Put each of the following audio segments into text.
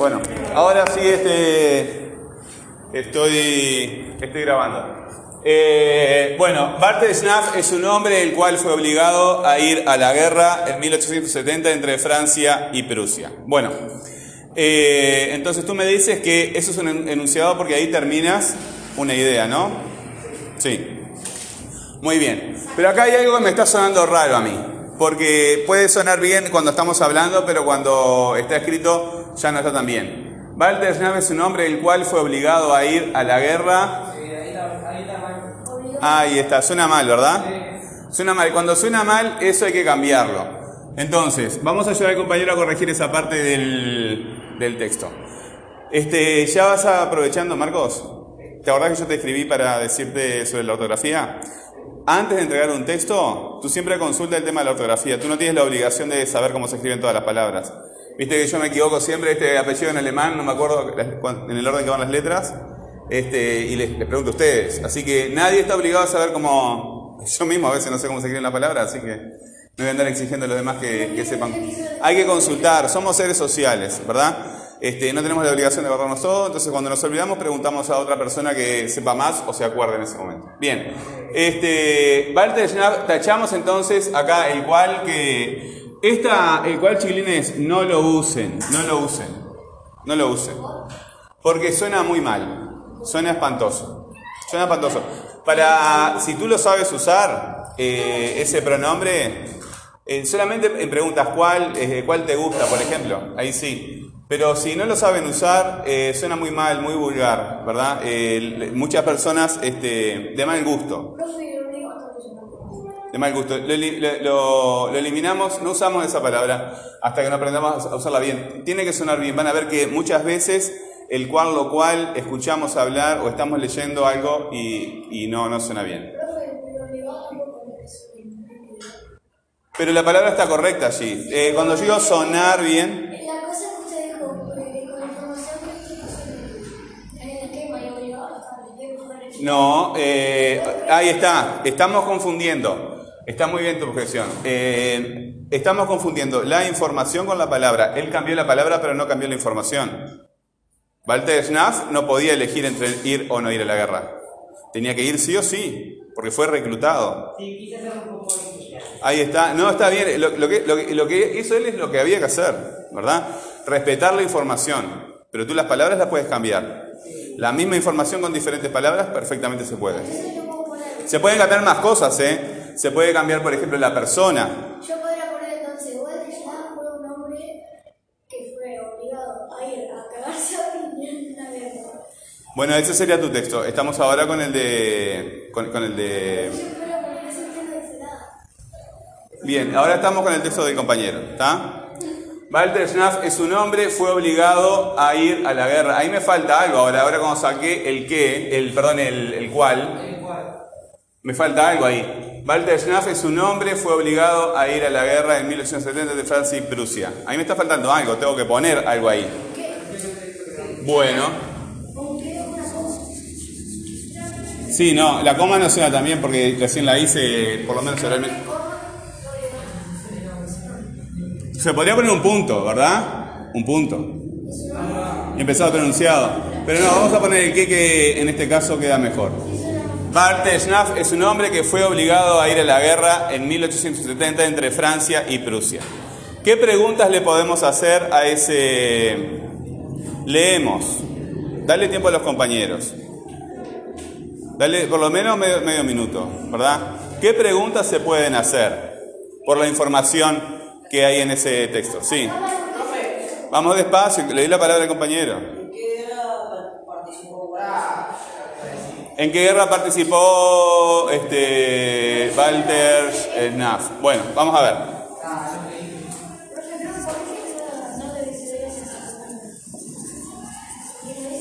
Bueno, ahora sí este, estoy, estoy grabando. Eh, bueno, Bartel Schnaff es un hombre el cual fue obligado a ir a la guerra en 1870 entre Francia y Prusia. Bueno, eh, entonces tú me dices que eso es un enunciado porque ahí terminas una idea, ¿no? Sí. Muy bien. Pero acá hay algo que me está sonando raro a mí. Porque puede sonar bien cuando estamos hablando, pero cuando está escrito ya no está tan bien. Schnapp es un hombre el cual fue obligado a ir a la guerra. Ahí está, suena mal, ¿verdad? Suena mal. Cuando suena mal, eso hay que cambiarlo. Entonces, vamos a ayudar al compañero a corregir esa parte del, del texto. Este, ¿Ya vas aprovechando, Marcos? ¿Te acordás que yo te escribí para decirte sobre la ortografía? Antes de entregar un texto, tú siempre consulta el tema de la ortografía. Tú no tienes la obligación de saber cómo se escriben todas las palabras. Viste que yo me equivoco siempre, este apellido en alemán, no me acuerdo en el orden que van las letras, este, y les, pregunto a ustedes. Así que nadie está obligado a saber cómo. Yo mismo a veces no sé cómo se escriben las palabras, así que no voy a andar exigiendo a los demás que, que sepan. Hay que consultar, somos seres sociales, ¿verdad? Este, no tenemos la obligación de acordarnos todo, entonces cuando nos olvidamos preguntamos a otra persona que sepa más o se acuerde en ese momento. Bien, este, tachamos entonces acá el cual que, esta, el cual chiquilines no lo usen, no lo usen, no lo usen, porque suena muy mal, suena espantoso, suena espantoso. Para, si tú lo sabes usar, eh, ese pronombre, eh, solamente en preguntas cuál, eh, cuál te gusta, por ejemplo, ahí sí. Pero si no lo saben usar, eh, suena muy mal, muy vulgar, ¿verdad? Eh, muchas personas este, de mal gusto. De mal gusto. Lo, lo, eliminamos, no usamos esa palabra hasta que no aprendamos a usarla bien. Tiene que sonar bien. Van a ver que muchas veces el cual lo cual escuchamos hablar o estamos leyendo algo y, y no, no suena bien. Pero la palabra está correcta allí. Eh, cuando digo sonar bien, No, eh, ahí está, estamos confundiendo. Está muy bien tu objeción. Eh, estamos confundiendo la información con la palabra. Él cambió la palabra, pero no cambió la información. Walter Schnaff no podía elegir entre ir o no ir a la guerra. Tenía que ir sí o sí, porque fue reclutado. Ahí está. No, está bien. Lo, que, lo que hizo él es lo que había que hacer, ¿verdad? Respetar la información. Pero tú las palabras las puedes cambiar. La misma información con diferentes palabras perfectamente se puede. Se pueden cambiar más cosas, ¿eh? Se puede cambiar, por ejemplo, la persona. Yo podría poner entonces, Schnapp fue un hombre que fue obligado a ir a cagarse a en la guerra. Bueno, ese sería tu texto. Estamos ahora con el de... Con, con el de... Bien, ahora estamos con el texto del compañero, ¿está? Walter Schnaff es un hombre, fue obligado a ir a la guerra. Ahí me falta algo ahora, ahora cuando saqué el qué, el, perdón, el, el cual, me falta algo ahí. Walter Schnaff es un hombre, fue obligado a ir a la guerra en 1870 de Francia y Prusia. Ahí me está faltando algo, tengo que poner algo ahí. Bueno. Sí, no, la coma no suena también porque recién la hice, por lo menos oralmente. Se podría poner un punto, ¿verdad? Un punto. Empezado pronunciado. Pero no, vamos a poner el que, que en este caso queda mejor. Bart Schnaff es un hombre que fue obligado a ir a la guerra en 1870 entre Francia y Prusia. ¿Qué preguntas le podemos hacer a ese... Leemos. Dale tiempo a los compañeros. Dale por lo menos medio, minuto, ¿verdad? ¿Qué preguntas se pueden hacer por la información ¿Qué hay en ese texto. Sí. Vamos despacio, le di la palabra al compañero. ¿En qué guerra participó este, Walter Schnaff? Bueno, vamos a ver.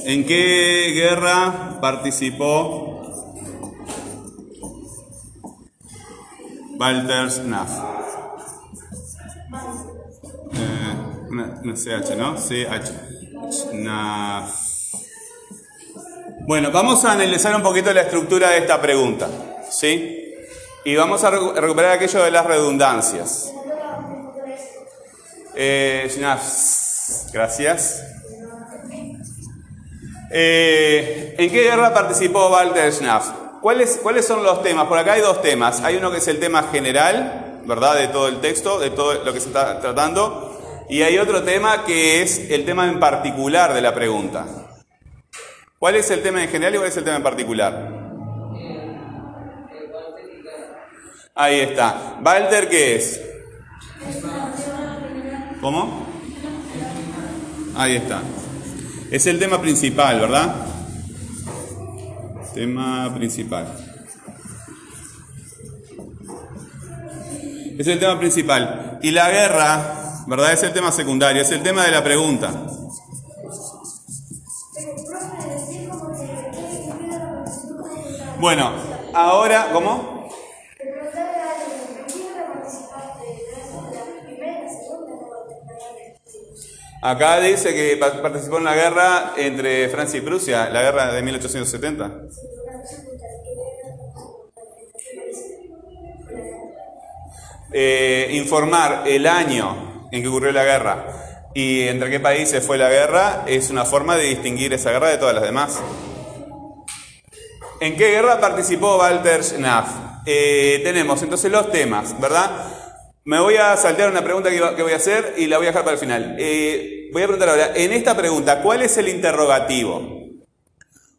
¿En qué guerra participó Walter Schnaff? Una, CH, ¿no? CH. Bueno, vamos a analizar un poquito la estructura de esta pregunta. ¿Sí? Y vamos a recuperar aquello de las redundancias. Eh, gracias. Eh, ¿En qué guerra participó Walter Schnaff? ¿Cuáles, ¿Cuáles son los temas? Por acá hay dos temas. Hay uno que es el tema general, ¿verdad? De todo el texto, de todo lo que se está tratando. Y hay otro tema que es el tema en particular de la pregunta. ¿Cuál es el tema en general y cuál es el tema en particular? Ahí está. ¿Walter qué es? ¿Cómo? Ahí está. Es el tema principal, ¿verdad? Tema principal. Es el tema principal. Y la guerra, ¿verdad? Es el tema secundario, es el tema de la pregunta. Bueno, ahora, ¿cómo? Acá dice que participó en la guerra entre Francia y Prusia, la guerra de 1870. Eh, informar el año en que ocurrió la guerra y entre qué países fue la guerra es una forma de distinguir esa guerra de todas las demás. ¿En qué guerra participó Walter Schnaff? Eh, tenemos entonces los temas, ¿verdad? Me voy a saltear una pregunta que, voy a hacer y la voy a dejar para el final. Eh, voy a preguntar ahora, en esta pregunta, ¿cuál es el interrogativo?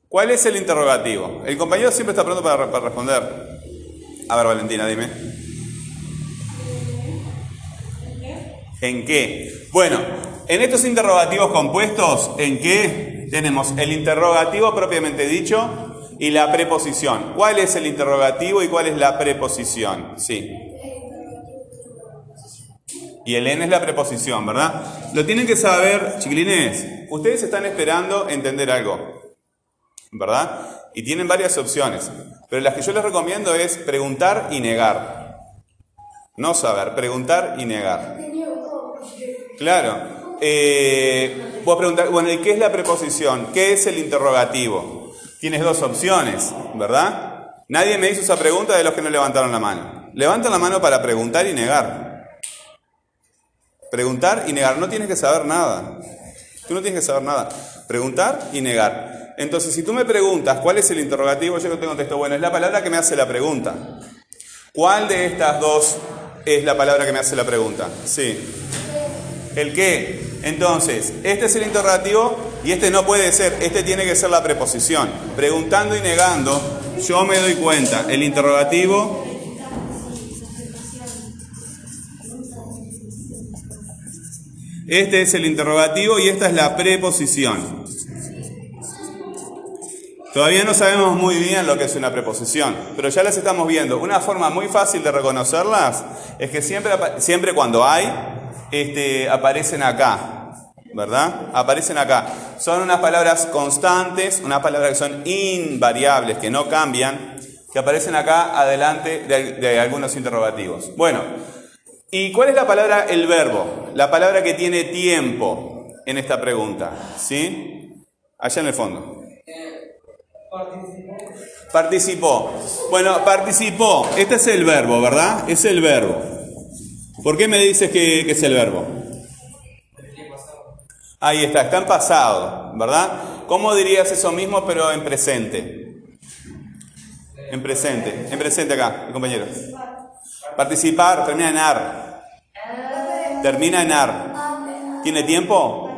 ¿Cuál es el interrogativo? El compañero siempre está pronto para, para responder. A ver, Valentina, dime. ¿En qué? Bueno, en estos interrogativos compuestos, ¿en qué? Tenemos el interrogativo propiamente dicho y la preposición. ¿Cuál es el interrogativo y cuál es la preposición? Sí. Y el N es la preposición, ¿verdad? Lo tienen que saber, chiquilines. Ustedes están esperando entender algo, ¿verdad? Y tienen varias opciones. Pero las que yo les recomiendo es preguntar y negar. No saber, preguntar y negar. Claro. Eh, vos preguntar, bueno, ¿y qué es la preposición? ¿Qué es el interrogativo? Tienes dos opciones, ¿verdad? Nadie me hizo esa pregunta de los que no levantaron la mano. Levantan la mano para preguntar y negar. Preguntar y negar. No tienes que saber nada. Tú no tienes que saber nada. Preguntar y negar. Entonces, si tú me preguntas cuál es el interrogativo, yo te contesto, bueno, es la palabra que me hace la pregunta. ¿Cuál de estas dos es la palabra que me hace la pregunta? Sí. ¿El qué? Entonces, este es el interrogativo y este no puede ser, este tiene que ser la preposición. Preguntando y negando, yo me doy cuenta, el interrogativo Este es el interrogativo y esta es la preposición. Todavía no sabemos muy bien lo que es una preposición, pero ya las estamos viendo. Una forma muy fácil de reconocerlas es que siempre, siempre cuando hay, este, aparecen acá, ¿verdad? Aparecen acá. Son unas palabras constantes, unas palabras que son invariables, que no cambian, que aparecen acá adelante de, de algunos interrogativos. Bueno, ¿Y cuál es la palabra el verbo? La palabra que tiene tiempo en esta pregunta. ¿Sí? Allá en el fondo. Participó. Bueno, participó. Este es el verbo, ¿verdad? Es el verbo. ¿Por qué me dices que, es el verbo? Ahí está, está en pasado, ¿verdad? ¿Cómo dirías eso mismo pero en presente? En presente, en presente acá, compañeros. Participar termina en ar. Termina en ar. ¿Tiene tiempo?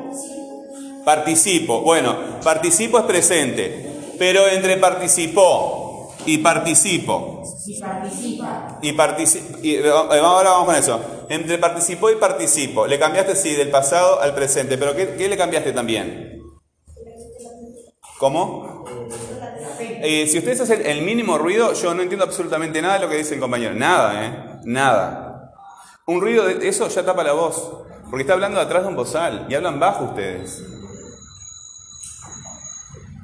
Participo. Bueno, participo es presente. Pero entre participó y participo. Y participa. Y participa. Eh, ahora vamos con eso. Entre participó y participo. Le cambiaste, sí, del pasado al presente. Pero ¿qué, qué le cambiaste también? ¿Cómo? Eh, si ustedes hacen el mínimo ruido, yo no entiendo absolutamente nada de lo que dice el compañero. Nada, ¿eh? Nada. Un ruido de eso ya tapa la voz. Porque está hablando atrás de un bozal y hablan bajo ustedes.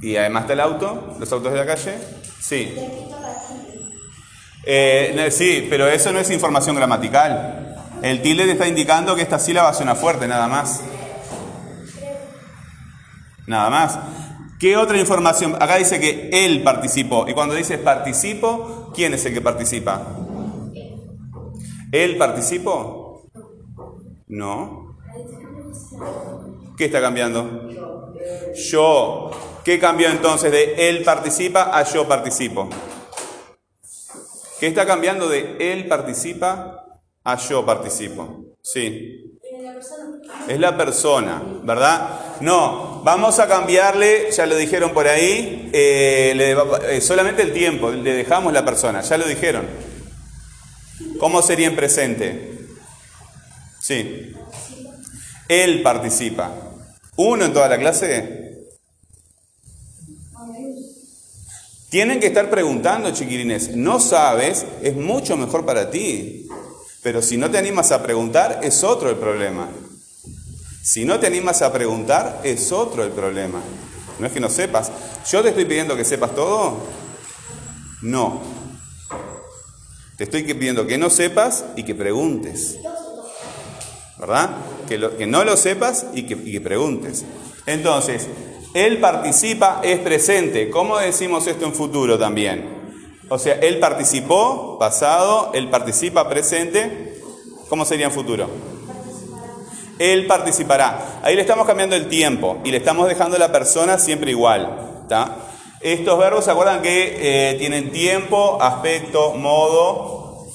Y además está el auto, los autos de la calle. Sí. Eh, sí, pero eso no es información gramatical. El tilde está indicando que esta sílaba suena fuerte, nada más. Nada más. ¿Qué otra información? Acá dice que él participó. Y cuando dice participo, ¿quién es el que participa? ¿Él participó? No. ¿Qué está cambiando? Yo. ¿Qué cambió entonces de él participa a yo participo? ¿Qué está cambiando de él participa a yo participo? Sí. Es la persona, ¿verdad? No, vamos a cambiarle, ya lo dijeron por ahí, eh, eh, solamente el tiempo, le dejamos la persona, ya lo dijeron. ¿Cómo sería en presente? Sí. Él participa. ¿Uno en toda la clase? Tienen que estar preguntando, chiquirines. No sabes, es mucho mejor para ti. Pero si no te animas a preguntar, es otro el problema. Si no te animas a preguntar, es otro el problema. No es que no sepas. ¿Yo te estoy pidiendo que sepas todo? No. Te estoy pidiendo que no sepas y que preguntes. ¿Verdad? Que, no lo sepas y que preguntes. Entonces, él participa, es presente. ¿Cómo decimos esto en futuro también? O sea, él participó, pasado, él participa, presente. ¿Cómo sería en futuro? Él participará. Ahí le estamos cambiando el tiempo y le estamos dejando a la persona siempre igual. Estos verbos, ¿se acuerdan que eh, tienen tiempo, aspecto, modo,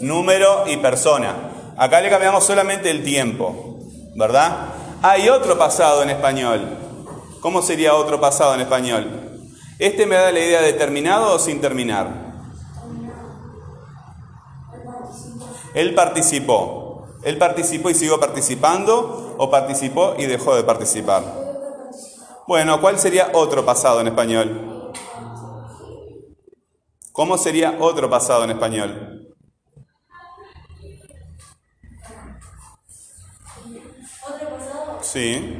número y persona? Acá le cambiamos solamente el tiempo, ¿verdad? Hay otro pasado en español. ¿Cómo sería otro pasado en español? Este me da la idea de terminado o sin terminar. Él participó. Él participó y siguió participando o participó y dejó de participar. Bueno, ¿cuál sería otro pasado en español? ¿Cómo sería otro pasado en español? Sí.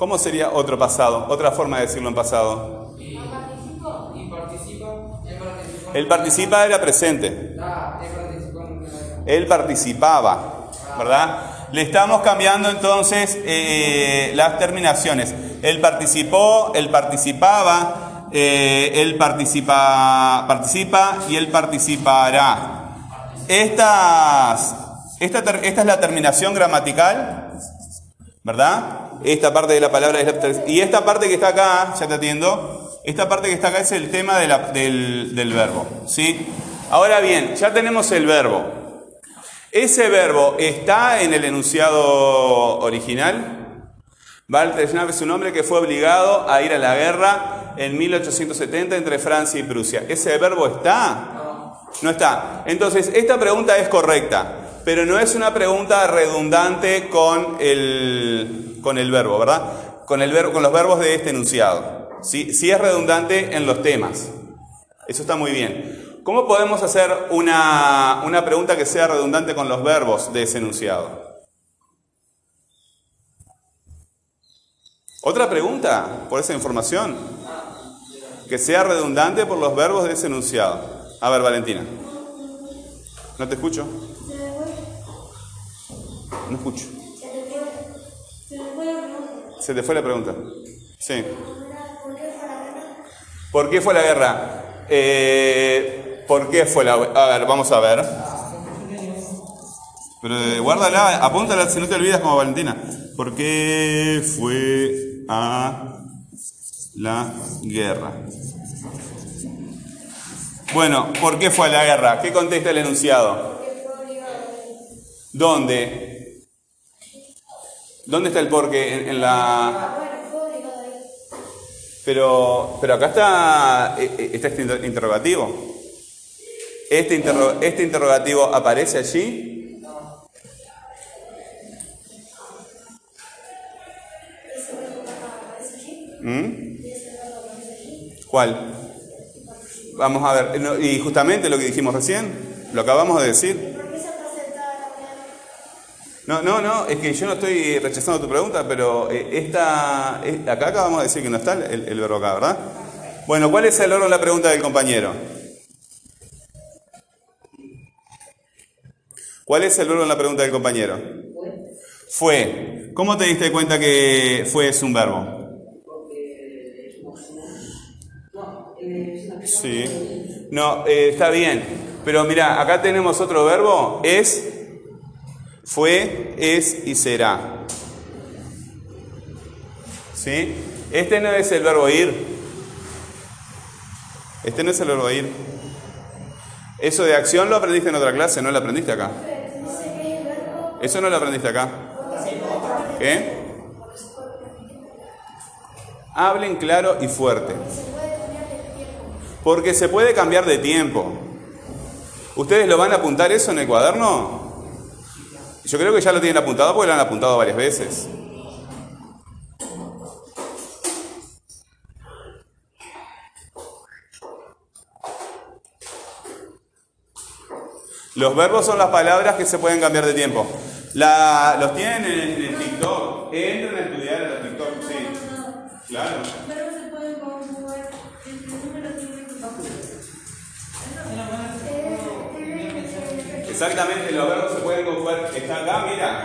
¿Cómo sería otro pasado? Otra forma de decirlo en pasado. Él participa era presente. Él participaba, ¿verdad? Le estamos cambiando entonces eh, las terminaciones. Él participó, él participaba, eh, él participa, participa y él participará. Estas, esta, esta es la terminación gramatical ¿verdad? Esta parte de la palabra es la Y esta parte que está acá, ya te atiendo, esta parte que está acá es el tema del, verbo, ¿sí? Ahora bien, ya tenemos el verbo. ¿Ese verbo está en el enunciado original? Walter es un hombre que fue obligado a ir a la guerra en 1870 entre Francia y Prusia. ¿Ese verbo está? No está. Entonces, esta pregunta es correcta pero no es una pregunta redundante con el, con el verbo, ¿verdad? Con, el con los verbos de este enunciado. ¿sí? sí es redundante en los temas. Eso está muy bien. ¿Cómo podemos hacer una, una pregunta que sea redundante con los verbos de ese enunciado? ¿Otra pregunta por esa información? Que sea redundante por los verbos de ese enunciado. A ver, Valentina. No te escucho. No escucho. Se te fue la pregunta. Sí. ¿Por qué fue la guerra? Eh, ¿Por qué fue la A ver, vamos a ver. Pero eh, guárdala, apúntala si no te olvidas como Valentina. ¿Por qué fue a la guerra? Bueno, ¿por qué fue a la guerra? ¿Qué contesta el enunciado? ¿Dónde? ¿Dónde está el porqué? En, la... Pero, pero acá está, eh, eh, está este interrogativo. Este, ¿Este interrogativo aparece allí? ¿Mm? ¿Cuál? Vamos a ver. Y justamente lo que dijimos recién, lo acabamos de decir. No, no, no, es que yo no estoy rechazando tu pregunta, pero eh, esta, eh, acá acabamos de decir que no está el, verbo acá, ¿verdad? Bueno, ¿cuál es el oro en la pregunta del compañero? ¿Cuál es el oro en la pregunta del compañero? Fue. ¿Cómo te diste cuenta que fue es un verbo? Sí. No, eh, está bien. Pero mira, acá tenemos otro verbo, es fue, es y será. ¿Sí? Este no es el verbo ir. Este no es el verbo ir. Eso de acción lo aprendiste en otra clase, no lo aprendiste acá. Eso no lo aprendiste acá. ¿Qué? Hablen claro y fuerte. Porque se puede cambiar de tiempo. ¿Ustedes lo van a apuntar eso en el cuaderno? Yo creo que ya lo tienen apuntado porque lo han apuntado varias veces. Los verbos son las palabras que se pueden cambiar de tiempo. Los tienen en, el TikTok. Entren a estudiar en el TikTok, sí. Claro. Exactamente, los verbos se pueden conjugar. Está acá, mira.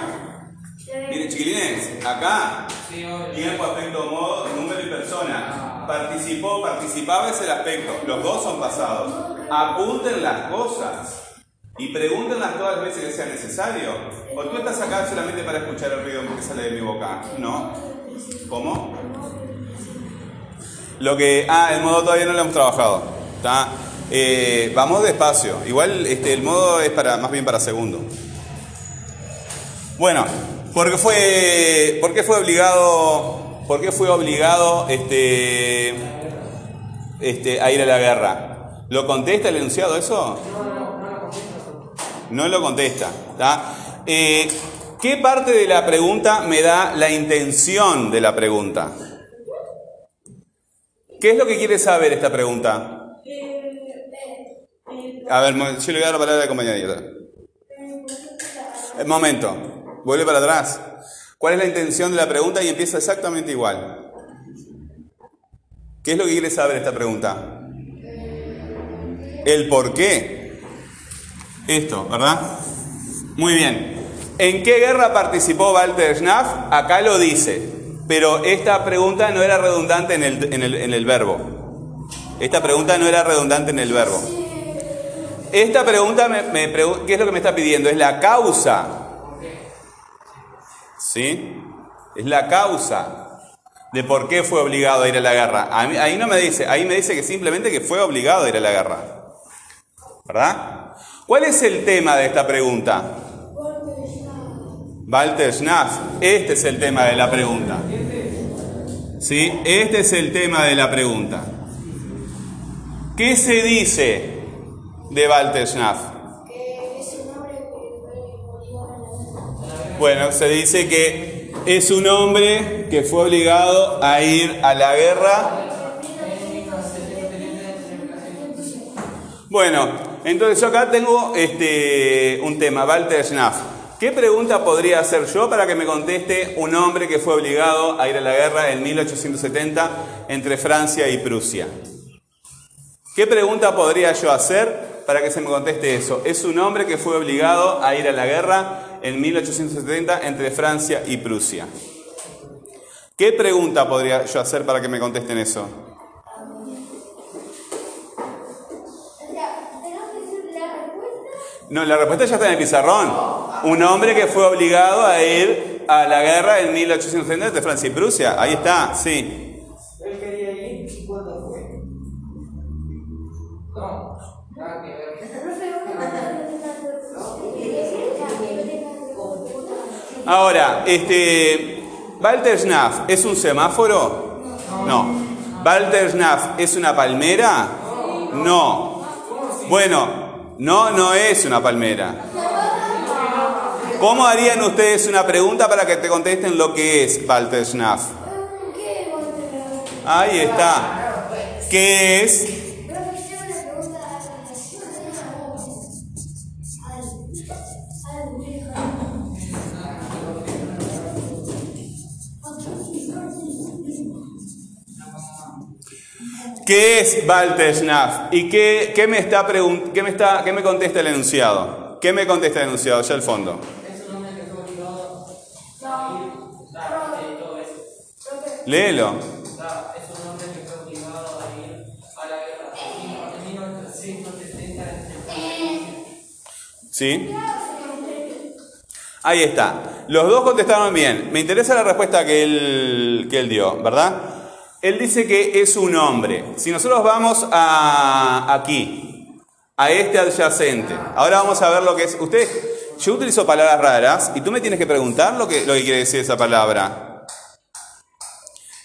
Miren, chiquilines, acá. Tiempo, aspecto, modo, número y persona. Participó, participaba es el aspecto. Los dos son pasados. Apunten las cosas. Y pregúntenlas todas las veces que sea necesario. ¿O tú estás acá solamente para escuchar el ruido que sale de mi boca? No. ¿Cómo? Lo que. Ah, el modo todavía no lo hemos trabajado. ¿Está? Eh, vamos despacio. Igual este, el modo es para más bien para segundo. Bueno, porque fue. ¿Por qué fue obligado? ¿Por qué fue obligado este, este, a ir a la guerra? ¿Lo contesta el enunciado eso? No lo contesta. Eh, ¿Qué parte de la pregunta me da la intención de la pregunta? ¿Qué es lo que quiere saber esta pregunta? A ver, yo le voy a dar la palabra a la compañera. Un momento, vuelve para atrás. ¿Cuál es la intención de la pregunta? Y empieza exactamente igual. ¿Qué es lo que quiere saber esta pregunta? El por qué. Esto, ¿verdad? Muy bien. ¿En qué guerra participó Walter Schnaff? Acá lo dice. Pero esta pregunta no era redundante en el, en el- en el verbo. Esta pregunta no era redundante en el verbo. Esta pregunta, me, ¿qué es lo que me está pidiendo? Es la causa. ¿Sí? Es la causa de por qué fue obligado a ir a la guerra. Ahí no me dice, ahí me dice que simplemente que fue obligado a ir a la guerra. ¿Verdad? ¿Cuál es el tema de esta pregunta? Walter Schnaff. Este es el tema de la pregunta. ¿Sí? Este es el tema de la pregunta. ¿Qué se dice de Walter Schnaff? Bueno, se dice que es un hombre que fue obligado a ir a la guerra. Bueno, entonces yo acá tengo este, un tema, Walter Schnaff. ¿Qué pregunta podría hacer yo para que me conteste un hombre que fue obligado a ir a la guerra en 1870 entre Francia y Prusia? ¿Qué pregunta podría yo hacer para que se me conteste eso? Es un hombre que fue obligado a ir a la guerra en 1870 entre Francia y Prusia. ¿Qué pregunta podría yo hacer para que me contesten eso? No, la respuesta ya está en el pizarrón. Un hombre que fue obligado a ir a la guerra en 1870 entre Francia y Prusia. Ahí está, sí. Ahora, este. ¿Walter Schnaff es un semáforo? No. ¿Walter Schnaff es una palmera? No. Bueno, no, no es una palmera. ¿Cómo harían ustedes una pregunta para que te contesten lo que es Walter Schnaff? ¿Qué Ahí está. ¿Qué es? ¿Qué es Walter Schnaff? ¿Y qué, qué me está qué me está qué me contesta el enunciado? ¿Qué me contesta el enunciado? Ya al fondo. Léelo. Da, Es un hombre que fue obligado a ir a la guerra en 1970 entre ¿Sí? Ahí está. Los dos contestaron bien. Me interesa la respuesta que él, que él dio, ¿verdad? Él dice que es un hombre. Si nosotros vamos a aquí, a este adyacente, ahora vamos a ver lo que es. Usted, yo utilizo palabras raras y tú me tienes que preguntar lo que, lo que quiere decir esa palabra.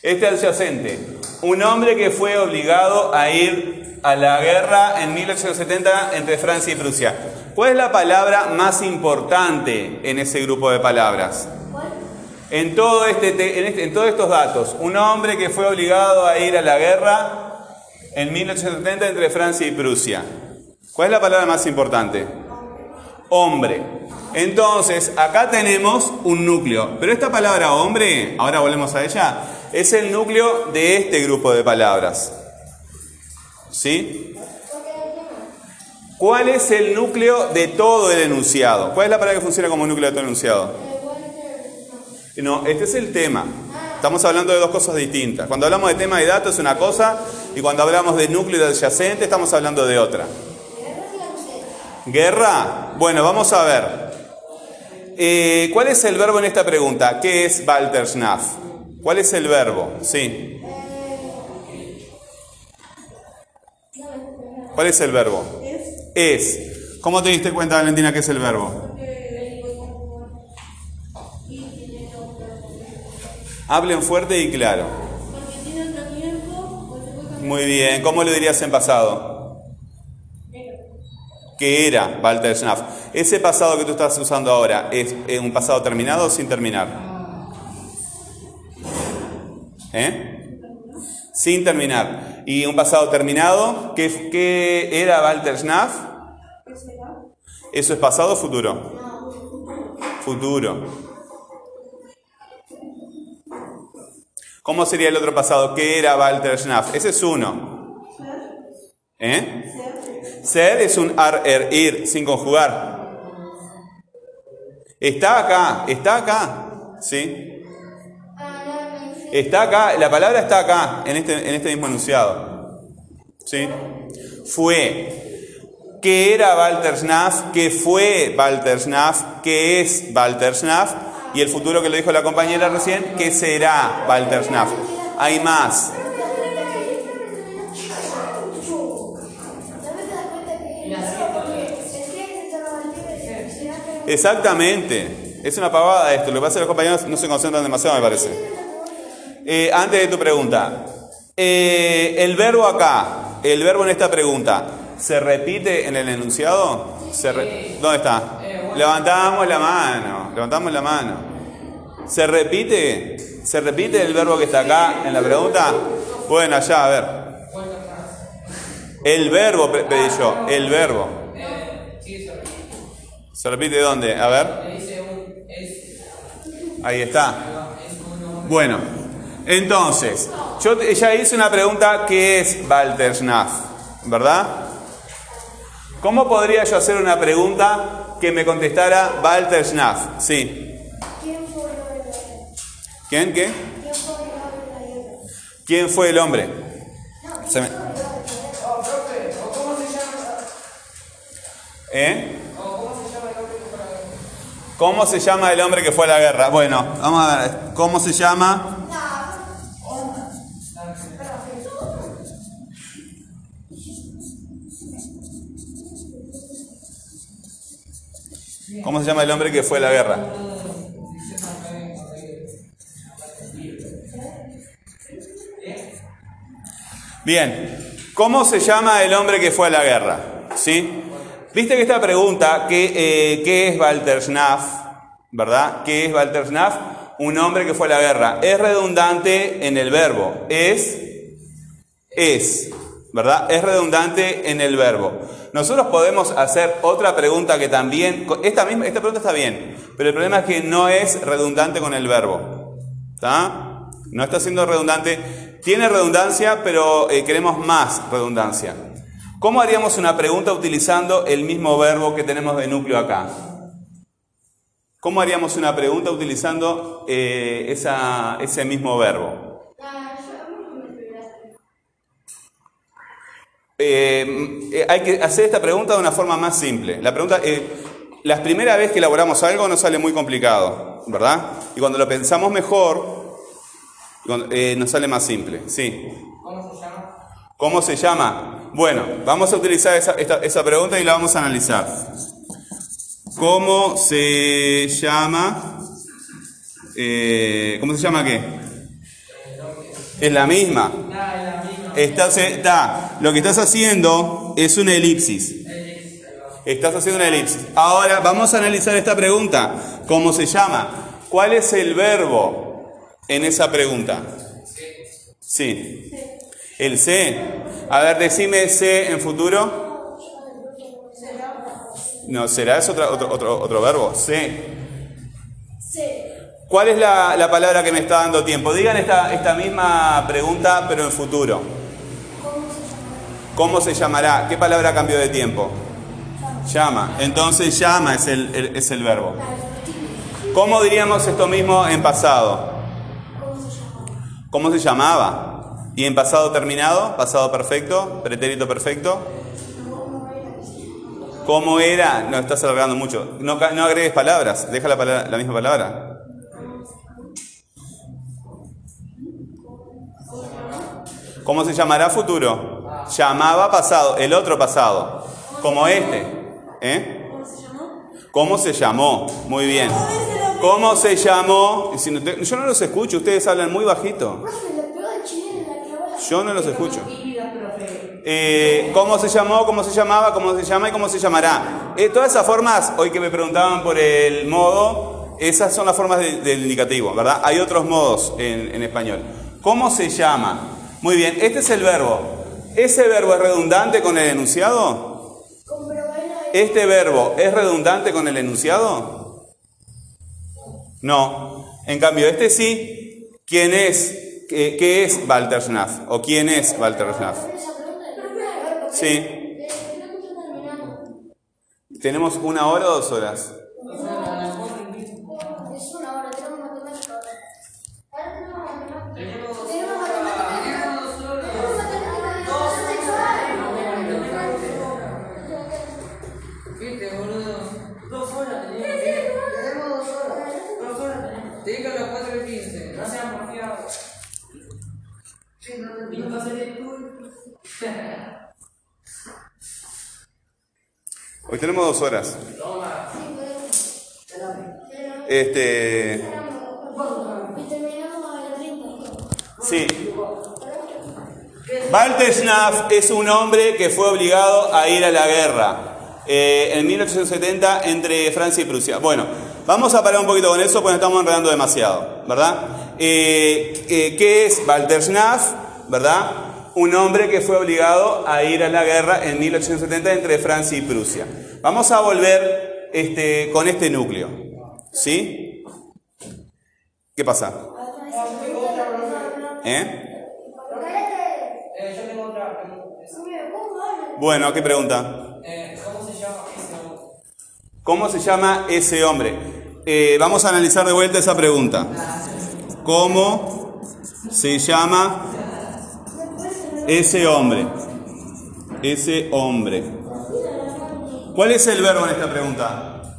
Este adyacente, un hombre que fue obligado a ir a la guerra en 1870 entre Francia y Prusia. ¿Cuál es la palabra más importante en ese grupo de palabras? En, todo este, este- en todos estos datos, un hombre que fue obligado a ir a la guerra en 1870 entre Francia y Prusia. ¿Cuál es la palabra más importante? Hombre. Entonces, acá tenemos un núcleo. Pero esta palabra hombre, ahora volvemos a ella, es el núcleo de este grupo de palabras. ¿Sí? ¿Cuál es el núcleo de todo el enunciado? ¿Cuál es la palabra que funciona como núcleo de todo el enunciado? No, este es el tema. Estamos hablando de dos cosas distintas. Cuando hablamos de tema de datos es una cosa y cuando hablamos de núcleo adyacente estamos hablando de otra. ¿Guerra? Bueno, vamos a ver. Eh, ¿Cuál es el verbo en esta pregunta? ¿Qué es Walterschnaff? ¿Cuál es el verbo? Sí. ¿Cuál es el verbo? Es. ¿Cómo te diste cuenta, Valentina, que es el verbo? Hablen fuerte y claro. Muy bien. ¿Cómo lo dirías en pasado? ¿Qué era Walter Schnaff? Ese pasado que tú estás usando ahora, ¿es un pasado terminado o sin terminar? ¿Eh? Sin terminar. ¿Y un pasado terminado? ¿Qué, qué era Walter Schnaff? ¿Eso es pasado o futuro? Futuro. ¿Cómo sería el otro pasado? ¿Qué era Walter Schnaff? Ese es uno. ¿Eh? Ser es un ar, er, ir, sin conjugar. Está acá, está acá. ¿Sí? Está acá, la palabra está acá, en este, en este mismo enunciado. ¿Sí? Fue. ¿Qué era Walter Schnaff? ¿Qué fue Walter Schnaff? ¿Qué es Walter Schnaff? Y el futuro que lo dijo la compañera recién, ¿qué será Walter Schnaff? Hay más. Exactamente. Es una pavada esto. Lo que pasa es que los compañeros no se concentran demasiado, me parece. Eh, antes de tu pregunta. Eh, el verbo acá, el verbo en esta pregunta, ¿se repite en el enunciado? Se re- ¿Dónde está? Levantamos la mano. Levantamos la mano. ¿Se repite? ¿Se repite el verbo que está acá en la pregunta? Bueno, allá, a ver. El verbo, pe- pedí yo. El verbo. Se repite. ¿Se repite dónde? A ver. Ahí está. Bueno, entonces, yo ya hice una pregunta que es Walter Schnaff, ¿verdad? ¿Cómo podría yo hacer una pregunta que me contestara Walter Schnaff? Sí. ¿Quién fue el hombre de la guerra? ¿Quién qué? ¿Quién fue el hombre de la guerra? ¿Quién fue el hombre? Se me- Oh, profe, ¿o cómo se llama? ¿Eh? ¿O cómo se llama el hombre que fue a la guerra? ¿Cómo se llama el hombre que fue a la guerra? Bueno, vamos a ver. ¿Cómo se llama? ¿Cómo se llama el hombre que fue a la guerra? Bien, ¿cómo se llama el hombre que fue a la guerra? ¿Sí? Viste que esta pregunta, ¿qué, eh, ¿qué es Walter Schnaff? ¿Verdad? ¿Qué es Walter Schnaff? Un hombre que fue a la guerra. Es redundante en el verbo. Es, es, ¿verdad? Es redundante en el verbo. Nosotros podemos hacer otra pregunta que también, esta, misma, esta pregunta está bien, pero el problema es que no es redundante con el verbo. ¿Está? No está siendo redundante. Tiene redundancia, pero eh, queremos más redundancia. ¿Cómo haríamos una pregunta utilizando el mismo verbo que tenemos de núcleo acá? ¿Cómo haríamos una pregunta utilizando eh, ese mismo verbo? Eh, eh, hay que hacer esta pregunta de una forma más simple. La pregunta, eh, la primera vez que elaboramos algo nos sale muy complicado. ¿verdad? Y cuando lo pensamos mejor, eh, nos sale más simple, ¿sí? ¿Cómo se llama? ¿Cómo se llama? Bueno, vamos a utilizar esa, esta- esa pregunta y la vamos a analizar. ¿Cómo se llama? Eh, ¿Cómo se llama qué? Es la misma. Estás, está, lo que estás haciendo es una elipsis. Estás haciendo una elipsis. Ahora vamos a analizar esta pregunta. ¿Cómo se llama? ¿Cuál es el verbo en esa pregunta? Sí. El C. A ver, decime C en futuro. No, será es otro, otro, otro, otro verbo. C. C. ¿Cuál es la, la palabra que me está dando tiempo? Digan esta, esta misma pregunta, pero en futuro. ¿Cómo se llamará? ¿Qué palabra cambió de tiempo? Llama. Entonces llama es el, es el verbo. ¿Cómo diríamos esto mismo en pasado? ¿Cómo se llamaba? ¿Y en pasado terminado? ¿Pasado perfecto? ¿Pretérito perfecto? ¿Cómo era? No, estás alargando mucho. No, no agregues palabras. Deja la, palabra- la misma palabra. ¿Cómo se llamará futuro? Llamaba pasado, el otro pasado, como este. ¿Eh? ¿Cómo se llamó? Muy bien. ¿Cómo se llamó? Yo no los escucho, ustedes hablan muy bajito. Yo no los escucho. Eh, ¿Cómo se llamó? ¿Cómo se llamaba? ¿Cómo se llama? ¿Y cómo se llamará? Eh, todas esas formas, hoy que me preguntaban por el modo, esas son las formas de- del indicativo, ¿verdad? Hay otros modos en, en español. ¿Cómo se llama? Muy bien, este es el verbo. ¿Ese verbo es redundante con el enunciado? ¿Este verbo es redundante con el enunciado? No. En cambio, este sí. ¿Quién es? ¿Qué, es Walter Schnaff? ¿O quién es Walter Schnaff? Sí. ¿Tenemos una hora o dos horas? Hoy tenemos dos horas. Este. Y terminamos a las 30. Sí. Schnaff es un hombre que fue obligado a ir a la guerra eh, en 1870 entre Francia y Prusia. Bueno, vamos a parar un poquito con eso porque nos estamos enredando demasiado, ¿verdad? Eh, eh, ¿Qué es Schnaff? ¿Verdad? Un hombre que fue obligado a ir a la guerra en 1870 entre Francia y Prusia. Vamos a volver este, con este núcleo. ¿Sí? ¿Qué pasa? ¿Eh? Eh. Bueno, ¿qué pregunta? Eh, ¿Cómo se llama ese hombre? ¿Cómo se llama ese hombre? Eh, vamos a analizar de vuelta esa pregunta. ¿Cómo se llama ese hombre? Ese hombre. ¿Cuál es el verbo en esta pregunta?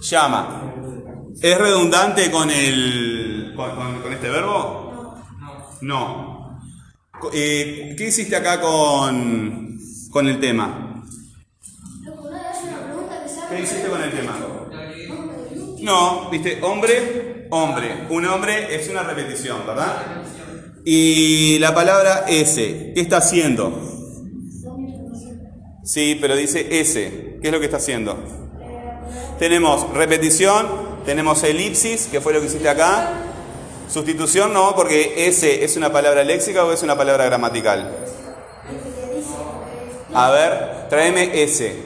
Llama. ¿Es redundante con el con, este verbo? No. Eh, ¿Qué hiciste acá con, con el tema? ¿Qué hiciste con el tema? No, viste, hombre, hombre. Un hombre es una repetición, ¿verdad? Y la palabra ese, ¿qué está haciendo? Sí, pero dice ese. ¿Qué es lo que está haciendo? Tenemos repetición, tenemos elipsis, que fue lo que hiciste acá. Sustitución no, porque ese es una palabra léxica o es una palabra gramatical. A ver, tráeme ese.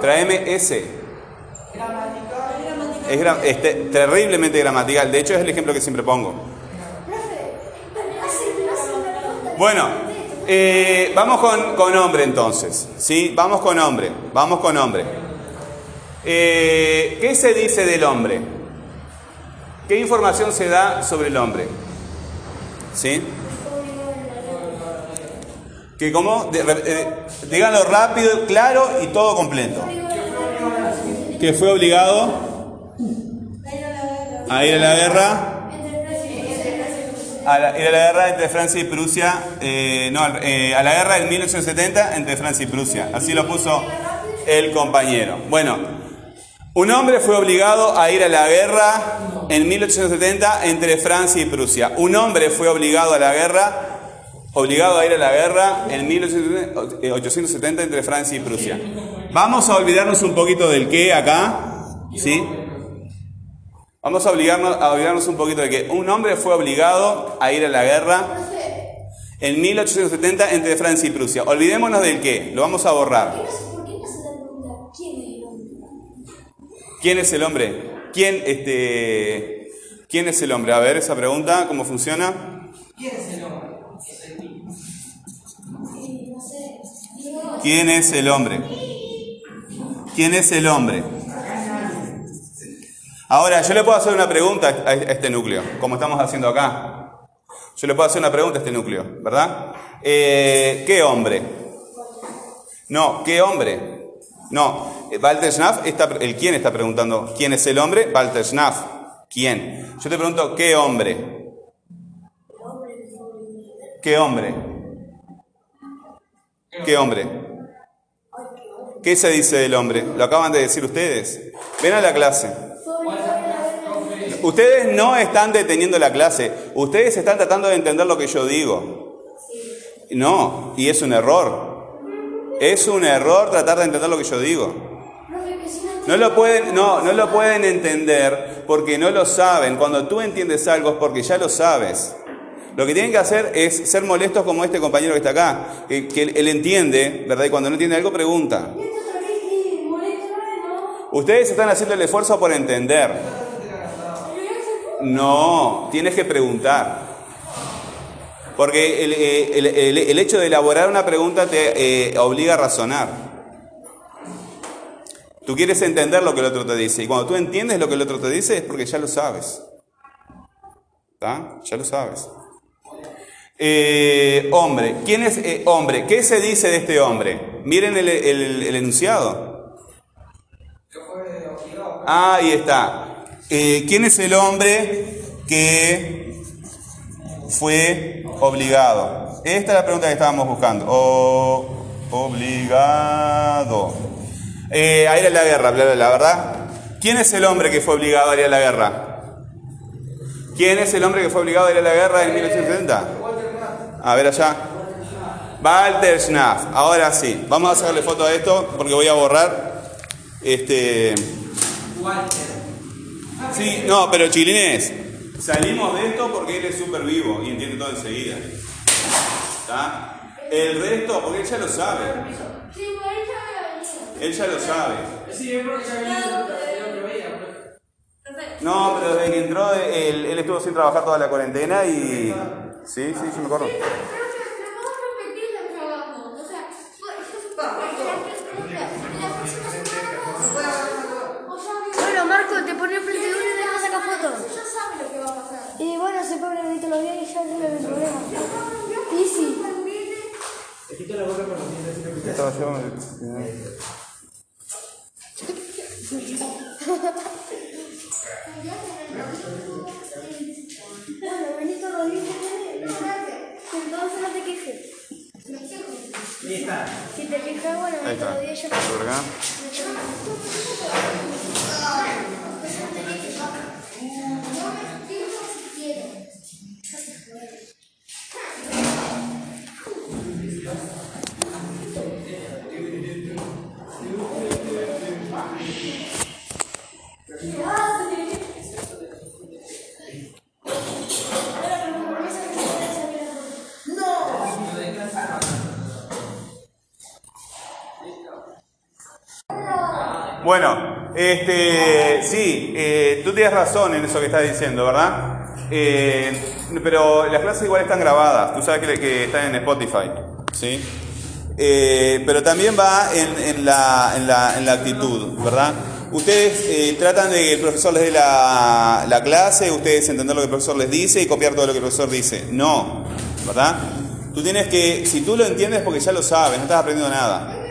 Tráeme ese. Es, gra- es te- terriblemente gramatical. De hecho, es el ejemplo que siempre pongo. Bueno, eh, vamos con, con hombre entonces. ¿Sí? Vamos con hombre. Vamos con hombre. Eh, ¿Qué se dice del hombre? ¿Qué información se da sobre el hombre? ¿Sí? ¿Que re- eh, díganlo rápido, claro y todo completo. que fue obligado a ir a la guerra. Ir la guerra entre Francia y Prusia, eh, no, eh, a la guerra del 1870 entre Francia y Prusia. Así lo puso el compañero. Bueno, un hombre fue obligado a ir a la guerra en 1870 entre Francia y Prusia. Un hombre fue obligado a la guerra, obligado a ir a la guerra en 1870 entre Francia y Prusia. Vamos a olvidarnos un poquito del qué acá, ¿sí? Vamos a, obligarnos, a olvidarnos un poquito de que un hombre fue obligado a ir a la guerra en 1870 entre Francia y Prusia. Olvidémonos del qué, lo vamos a borrar. ¿Por qué no se da pregunta quién es el hombre? ¿Quién es el hombre? ¿Quién, este, ¿Quién es el hombre? A ver esa pregunta, ¿cómo funciona? ¿Quién es el hombre? Sí, no sé. Digo, ¿Quién es el hombre? ¿Quién es el hombre? Ahora, yo le puedo hacer una pregunta a este núcleo, como estamos haciendo acá. Yo le puedo hacer una pregunta a este núcleo, ¿verdad? Eh, ¿Qué hombre? No, ¿qué hombre? No, eh, Walter Schnaff, está, el quién está preguntando, ¿quién es el hombre? Walter Schnaff, ¿quién? Yo te pregunto, ¿qué hombre? ¿Qué hombre? ¿Qué hombre? ¿Qué se dice del hombre? Lo acaban de decir ustedes. Ven a la clase. Ustedes no están deteniendo la clase, ustedes están tratando de entender lo que yo digo. No, y es un error. Es un error tratar de entender lo que yo digo. no lo pueden, no, no lo pueden entender porque no lo saben. Cuando tú entiendes algo es porque ya lo sabes. Lo que tienen que hacer es ser molestos como este compañero que está acá, que, que él entiende, ¿verdad? Y cuando no entiende algo pregunta. Ustedes están haciendo el esfuerzo por entender. No, tienes que preguntar. Porque el, eh, el- el- el hecho de elaborar una pregunta te eh, obliga a razonar. Tú quieres entender lo que el otro te dice. Y cuando tú entiendes lo que el otro te dice es porque ya lo sabes. ¿Está? Ya lo sabes. Eh, hombre. ¿Quién es eh, hombre? ¿Qué se dice de este hombre? Miren el, el- el enunciado. Ah, ahí está. Eh, ¿Quién es el hombre que fue obligado? Esta es la pregunta que estábamos buscando. Obligado. Eh, a ir a la guerra, bla, bla, bla, ¿verdad? ¿Quién es el hombre que fue obligado a ir a la guerra? ¿Quién es el hombre que fue obligado a ir a la guerra en 1870? A ver allá. Walter Schnaff. Ahora sí. Vamos a sacarle foto a esto porque voy a borrar. Este. Walter. Sí, no, pero Chilines, salimos de esto porque él es súper vivo y entiende todo enseguida. ¿Está? El resto, porque él ya lo sabe. Sí. Él ya lo sabe. Sí, yo creo que ya pues. No, pero desde que entró, él, él estuvo sin trabajar toda la cuarentena y. Sí, sí, sí, me acuerdo. Bueno, Marco, te pones y ya sabe lo que va a pasar. Y bueno, se pone ahorita los días y ya no hay problema. Easy. Estaba yo. Bueno, Benito Rodríguez entonces no te quejes. Si te quejas, bueno, Benito. Rodríguez ya tienes razón en eso que estás diciendo, ¿verdad? Eh, pero las clases igual están grabadas, tú sabes que, que están en Spotify, ¿sí? Eh, pero también va en, en la, en, la, en la actitud, ¿verdad? Ustedes eh, tratan de que el profesor les dé la, la clase, ustedes entender lo que el profesor les dice y copiar todo lo que el profesor dice. No, ¿verdad? Tú tienes que, si tú lo entiendes porque ya lo sabes, no estás aprendiendo nada.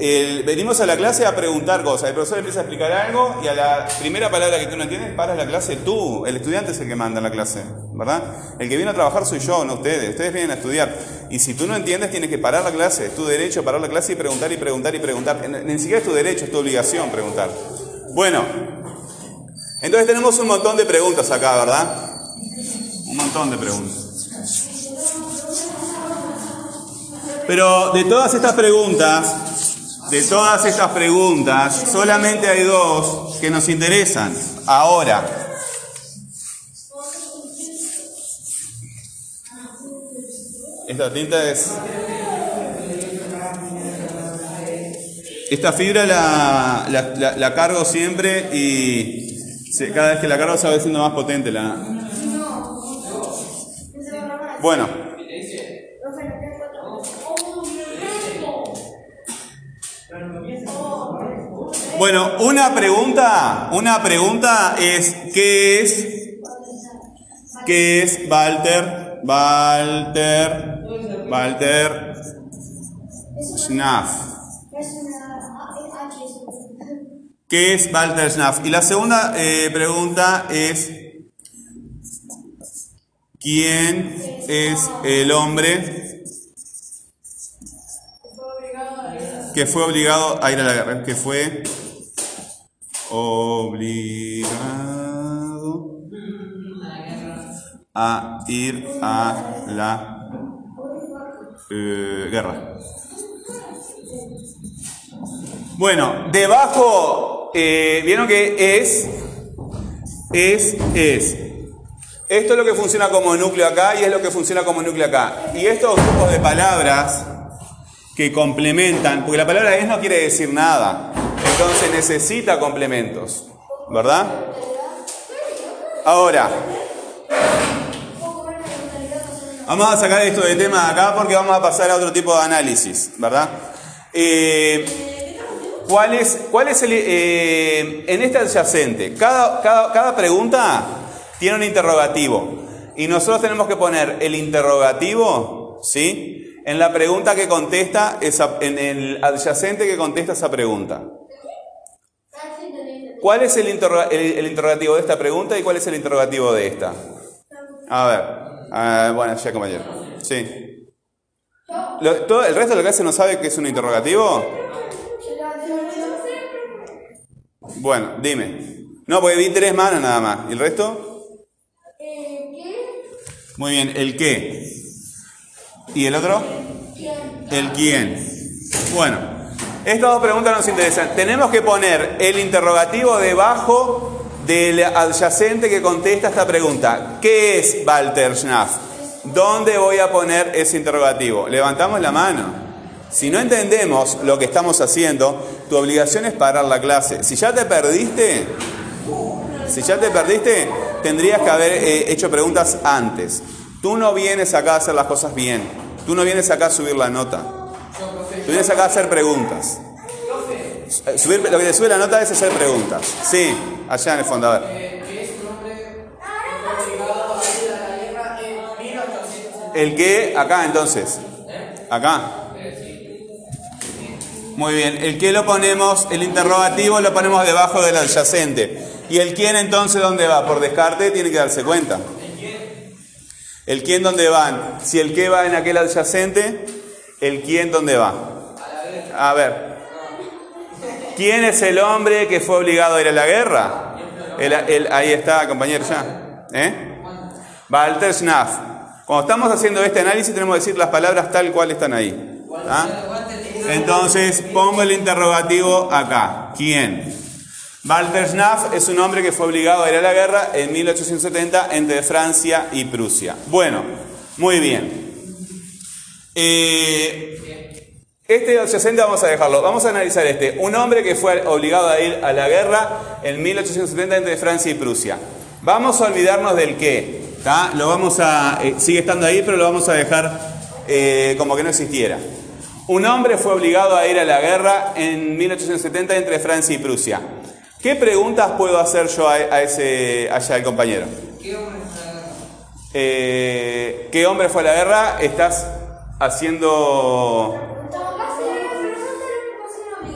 Venimos a la clase a preguntar cosas. El profesor empieza a explicar algo y a la primera palabra que tú no entiendes, paras la clase tú. El estudiante es el que manda la clase, ¿verdad? El que viene a trabajar soy yo, no ustedes. Ustedes vienen a estudiar. Y si tú no entiendes, tienes que parar la clase. Es tu derecho parar la clase y preguntar y preguntar y preguntar. Ni siquiera es tu derecho, es tu obligación preguntar. Bueno, entonces tenemos un montón de preguntas acá, ¿verdad? Un montón de preguntas. Pero de todas estas preguntas, de todas estas preguntas, solamente hay dos que nos interesan. Ahora, esta tinta es... Esta fibra la, la- cargo siempre y cada vez que la cargo se va siendo más potente la... Bueno, Bueno, una pregunta, una pregunta es ¿qué es? ¿Qué es Walter? Walter, Walter Schnaff. ¿Qué es Walter Schnaff? Y la segunda eh, pregunta es ¿quién es el hombre que fue obligado a ir a la guerra? Que fue obligado a ir a la eh, guerra. Bueno, debajo, eh, vieron que es, es, es. Esto es lo que funciona como núcleo acá y es lo que funciona como núcleo acá. Y estos grupos de palabras que complementan, porque la palabra es no quiere decir nada, entonces necesita complementos, ¿verdad? Ahora, vamos a sacar esto de tema de acá porque vamos a pasar a otro tipo de análisis, ¿verdad? Eh, ¿Cuál es, cuál es el... eh, en este adyacente, cada, cada, cada pregunta tiene un interrogativo. Y nosotros tenemos que poner el interrogativo, ¿sí? En la pregunta que contesta, esa, en el adyacente que contesta esa pregunta. ¿Cuál es el, interroga- el- interrogativo de esta pregunta y cuál es el interrogativo de esta? A ver. bueno, ya compañero. Sí. Todo, ¿El resto de la clase no sabe qué es un interrogativo? Bueno, dime. No, porque vi tres manos nada más. ¿Y el resto? Muy bien, ¿el qué? ¿Y el otro? El quién. Bueno, estas dos preguntas nos interesan. Tenemos que poner el interrogativo debajo del adyacente que contesta esta pregunta. ¿Qué es Walter Schnaff? ¿Dónde voy a poner ese interrogativo? Levantamos la mano. Si no entendemos lo que estamos haciendo, tu obligación es parar la clase. Si ya te perdiste, si ya te perdiste, tendrías que haber eh, hecho preguntas antes. Tú no vienes acá a hacer las cosas bien. Tú no vienes acá a subir la nota. Tú vienes acá a hacer preguntas. Eh, Subir, lo que te sube la nota es hacer preguntas. Sí, allá en el fondo. A ver. que es un hombre obligado a ir a la guerra en 1870. El que, acá entonces. Acá. Muy bien. El que lo ponemos, el interrogativo lo ponemos debajo del adyacente. ¿Y el quién entonces dónde va? Por descarte tiene que darse cuenta. ¿El quién dónde van? Si el que va en aquel adyacente, ¿el quién dónde va? A ver. ¿Quién es el hombre que fue obligado a ir a la guerra? El- ahí está, compañero, ya. ¿Eh? Walter Schnaff. Cuando estamos haciendo este análisis tenemos que decir las palabras tal cual están ahí. ¿Ah? Entonces pongo el interrogativo acá. ¿Quién? Walter Schnaff es un hombre que fue obligado a ir a la guerra en 1870 entre Francia y Prusia. Bueno, muy bien. Eh, este adyacente vamos a dejarlo. Vamos a analizar este. Un hombre que fue obligado a ir a la guerra en 1870 entre Francia y Prusia. Vamos a olvidarnos del qué. ¿tá? Lo vamos a. eh, sigue estando ahí, pero lo vamos a dejar eh, como que no existiera. Un hombre fue obligado a ir a la guerra en 1870 entre Francia y Prusia. ¿Qué preguntas puedo hacer yo a, a ese allá al compañero? ¿Qué hombre fue a la guerra? Eh, ¿Qué hombre fue a la guerra? Estás haciendo.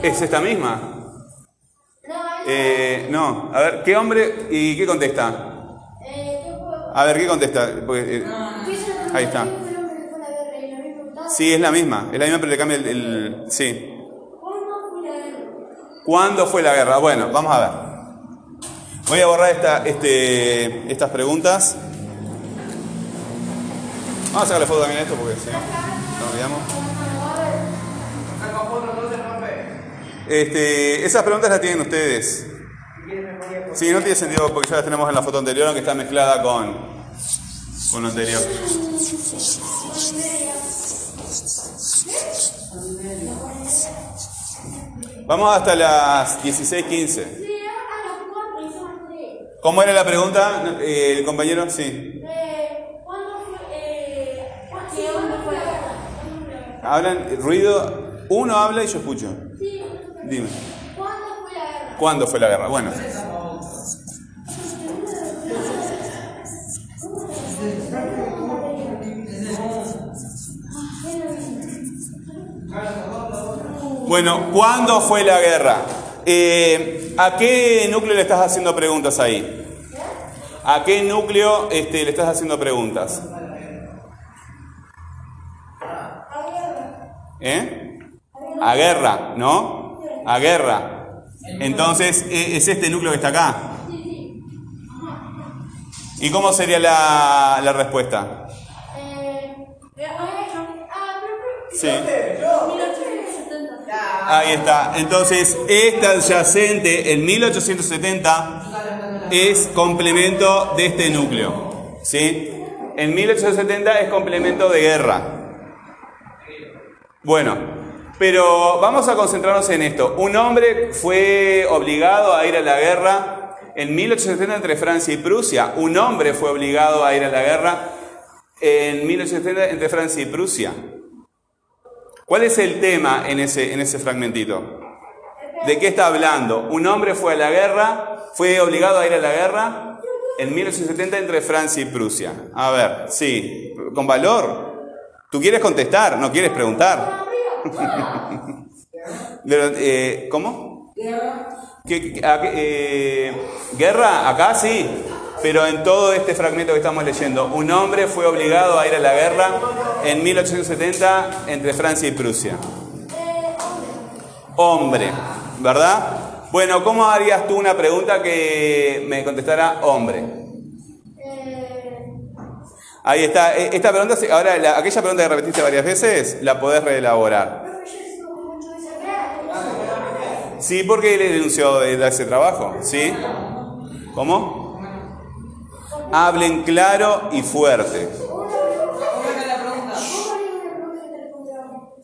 ¿Es esta misma? Eh, no. A ver, ¿qué hombre y qué contesta? A ver, ¿qué contesta? Eh. Ahí está. Sí, es la misma. Es la misma, pero le cambia el... sí. ¿Cuándo fue la guerra? ¿Cuándo fue la guerra? Bueno, vamos a ver. Voy a borrar esta, este, estas preguntas. Vamos a sacarle foto también a esto porque si no, nos olvidamos. Este, esas preguntas las tienen ustedes. Sí, no tiene sentido porque ya las tenemos en la foto anterior, aunque está mezclada con, con lo anterior. Vamos hasta las 16.15. Sí, a las cuatro y son las tres. ¿Cómo era la pregunta, eh, compañero? Sí. Eh, ¿Cuándo fue, eh, cuándo ¿cuándo fue la guerra? ¿Cuándo fue la guerra? Hablan, ruido, uno habla y yo escucho. Dime. ¿cuándo fue la guerra? ¿Cuándo fue la guerra? Bueno. Bueno, ¿cuándo fue la guerra? Eh, ¿A qué núcleo le estás haciendo preguntas ahí? ¿A qué núcleo este, le estás haciendo preguntas? ¿Eh? A guerra, ¿no? A guerra. Entonces, e- es este núcleo que está acá. ¿Y cómo sería la, respuesta? Sí. 1870. Ahí está. Entonces, esta adyacente, en 1870, es complemento de este núcleo. ¿Sí? En 1870 es complemento de guerra. Bueno, pero vamos a concentrarnos en esto. Un hombre fue obligado a ir a la guerra en 1870 entre Francia y Prusia. Un hombre fue obligado a ir a la guerra en 1870 entre Francia y Prusia. ¿Cuál es el tema en ese, en ese fragmentito? ¿De qué está hablando? Un hombre fue a la guerra, fue obligado a ir a la guerra en 1870 entre Francia y Prusia. A ver, sí, con valor. ¿Tú quieres contestar? ¿No quieres preguntar? Eh, ¿Cómo? ¿Qué- qué- a qué- eh, ¿Guerra? Acá sí. Pero en todo este fragmento que estamos leyendo, un hombre fue obligado a ir a la guerra en 1870 entre Francia y Prusia. Hombre, ¿verdad? Bueno, ¿cómo harías tú una pregunta que me contestara hombre? Ahí está. E- Esta pregunta, ahora la- aquella pregunta que repetiste varias veces, la podés reelaborar. Sí, porque él denunció de ese trabajo, ¿sí? ¿Cómo? Hablen claro y fuerte.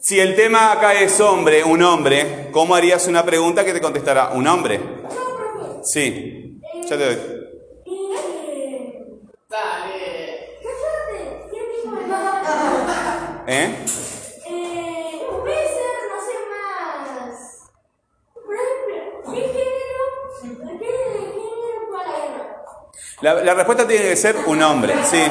Si el tema acá es hombre, un hombre, ¿cómo harías una pregunta que te contestará un hombre? Sí, ya te doy. Eh, Dale. cállate, ¿quién dijo eso? ¿Eh? Eh, puede ser, no sé, más. Por ejemplo, ¿qué género? ¿Qué género fue a la guerra? La, la respuesta tiene que ser un hombre, sí.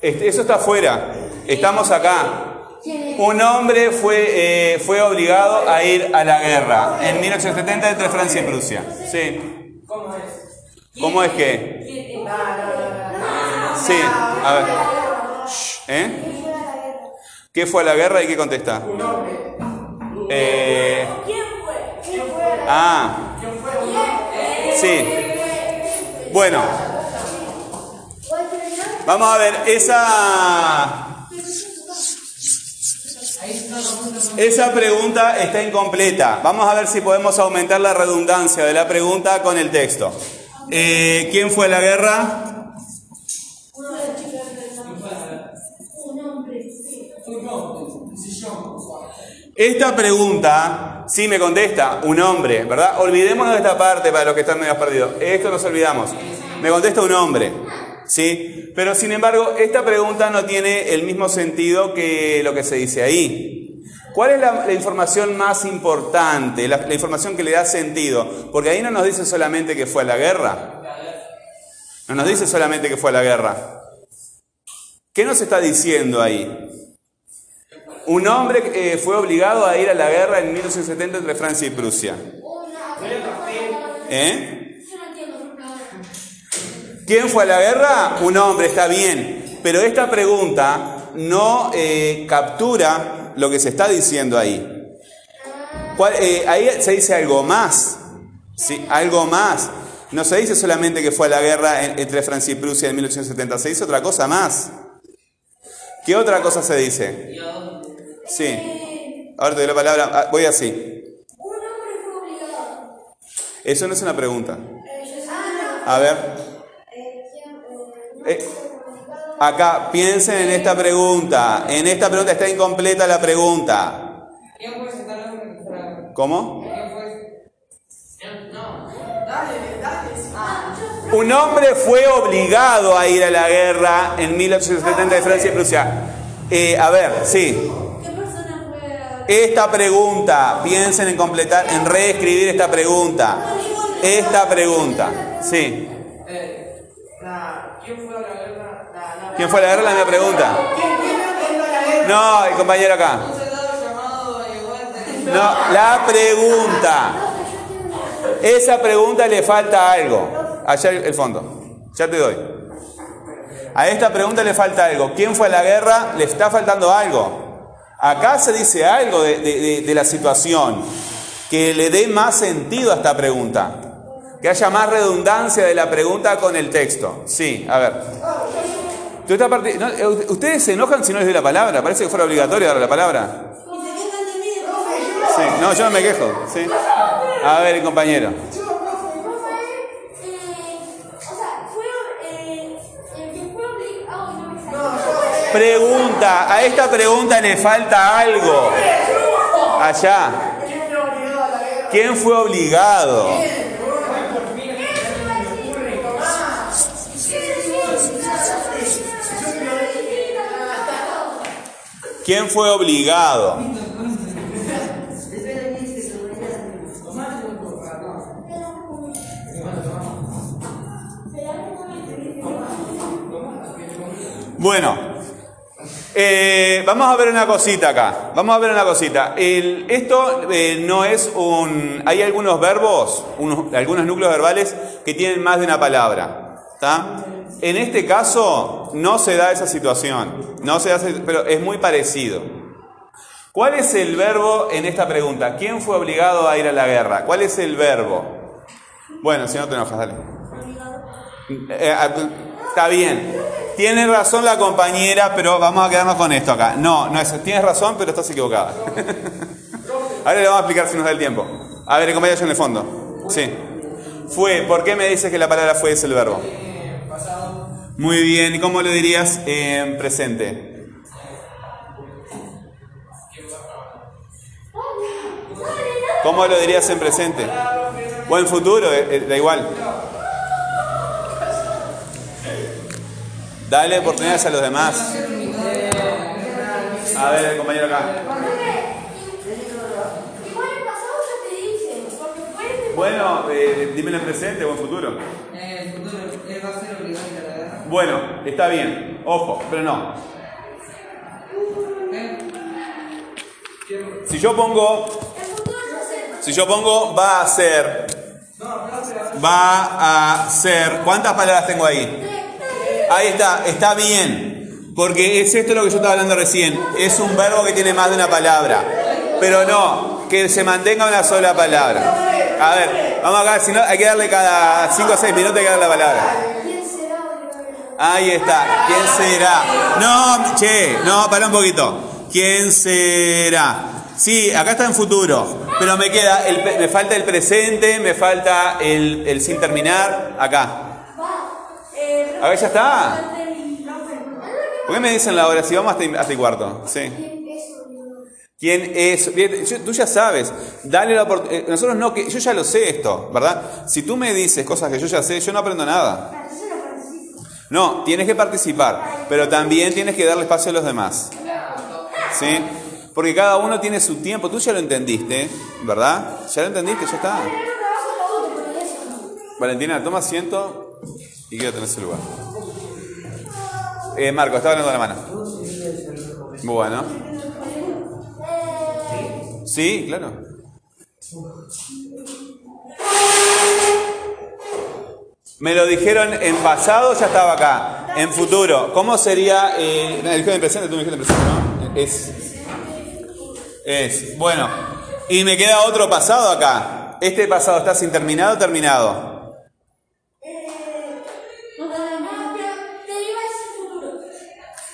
Este, eso está afuera. Estamos acá. Un hombre fue, eh, fue obligado a ir a la guerra en 1870 entre Francia y Prusia. Sí. ¿Cómo es? ¿Cómo es que? Sí, a ver. ¿Eh? ¿Qué fue la guerra y qué contesta? Eh, ¿Quién fue? ¿Quién fue a la ah, sí. Bueno, vamos a ver, esa, esa pregunta está incompleta. Vamos a ver si podemos aumentar la redundancia de la pregunta con el texto. Eh, ¿Quién fue a la guerra? Esta pregunta, sí me contesta un hombre, ¿verdad? Olvidémonos de esta parte para los que están medio perdidos. Esto nos olvidamos. Me contesta un hombre, ¿sí? Pero sin embargo, esta pregunta no tiene el mismo sentido que lo que se dice ahí. ¿Cuál es la, información más importante, la, información que le da sentido? Porque ahí no nos dice solamente que fue a la guerra. No nos dice solamente que fue a la guerra. ¿Qué nos está diciendo ahí? Un hombre eh, fue obligado a ir a la guerra en 1870 entre Francia y Prusia. ¿Eh? ¿Quién fue a la guerra? Un hombre, está bien. Pero esta pregunta no eh, captura lo que se está diciendo ahí. ¿Cuál- eh, ahí se dice algo más. Sí, algo más. No se dice solamente que fue a la guerra en- entre Francia y Prusia en 1870, se dice otra cosa más. ¿Qué otra cosa se dice? Sí. Ahora te doy la palabra. Ah, Voy así. Un hombre obligado. Eso no es una pregunta. Ah, A ver. Eh, acá, piensen en esta pregunta. En esta pregunta está incompleta la pregunta. ¿Cómo? No. Un hombre fue obligado a ir a la guerra en 1870 de Francia y Prusia. Eh, a ver, sí. ¿Qué persona fue a... Esta pregunta, piensen en completar, en reescribir esta pregunta. Esta pregunta, sí. Eh, la, ¿Quién fue a la guerra? La, la, ¿Quién fue a la guerra? La misma pregunta. No, el compañero acá. Un soldado llamado Ayudante. No, la pregunta. Esa pregunta le falta algo. Allá el, el fondo. Ya te doy. A esta pregunta le falta algo. ¿Quién fue a la guerra? Le está faltando algo. Acá se dice algo de, de- de- de la situación que le dé más sentido a esta pregunta. Que haya más redundancia de la pregunta con el texto. Sí, a ver. Eh, Ustedes se enojan si no les doy la palabra. Parece que fuera obligatorio darle la palabra. Sí, no, yo no me quejo. Sí. A ver, compañero. Pregunta, a esta pregunta le falta algo. Allá. ¿Quién fue obligado? ¿Quién fue obligado? Bueno, eh, vamos a ver una cosita acá. Vamos a ver una cosita. Esto eh, no es un. Hay algunos verbos, unos- algunos núcleos verbales que tienen más de una palabra. En este caso no se da esa situación. No se esa- pero es muy parecido. ¿Cuál es el verbo en esta pregunta? ¿Quién fue obligado a ir a la guerra? ¿Cuál es el verbo? Bueno, si no te enojas, dale. Eh, ah, está bien. Tiene razón la compañera, pero vamos a quedarnos con esto acá. No, no es. Tienes razón, pero estás equivocada. Ahora le vamos a explicar si nos da el tiempo. A ver, compañero allá en el fondo. Sí. Fue. ¿Por qué me dices que la palabra fue es el verbo? Muy bien. ¿Y cómo lo dirías en presente? ¿Cómo lo dirías en presente? O en futuro, eh, eh, da igual. Dale oportunidades a los demás. A ver, el compañero acá. Bueno, eh, dímelo en presente o en futuro. Ser obligado a ir a la guerra. Bueno, está bien. Ojo, pero no. Si yo pongo, si yo pongo va a ser, va a ser. ¿Cuántas palabras tengo ahí? Ahí está, está bien. Porque es esto lo que yo estaba hablando recién. Es un verbo que tiene más de una palabra. Pero no, que se mantenga una sola palabra. A ver, vamos acá, si no, hay que darle cada 5 o 6 minutos hay que darle la palabra. Ahí está. ¿Quién será? No, che, no, para un poquito. ¿Quién será? Sí, acá está en futuro, pero me queda, el, me falta el presente, me falta el, el sin terminar, acá. Eh, A ver, ya está. ¿Por qué me dicen la hora? Si vamos hasta, hasta el cuarto. Sí. ¿Quién es? Tú ya sabes. Dale la oportunidad. Nosotros no, que yo ya lo sé esto, ¿verdad? Si tú me dices cosas que yo ya sé, yo no aprendo nada. No, tienes que participar, pero también tienes que darle espacio a los demás. ¿Sí? Porque cada uno tiene su tiempo. Tú ya lo entendiste, ¿verdad? Ya lo entendiste, ya está. Valentina, toma asiento y quédate en ese lugar. Eh, Marco, está hablando la mano. Bueno. Sí, claro. Me lo dijeron en pasado, ya estaba acá. En futuro, ¿cómo sería? Eh, no, dijeron en presente, tú me dijiste en presente, ¿no? Es. Es. Bueno. Y me queda otro pasado acá. ¿Este pasado está sin terminado o terminado?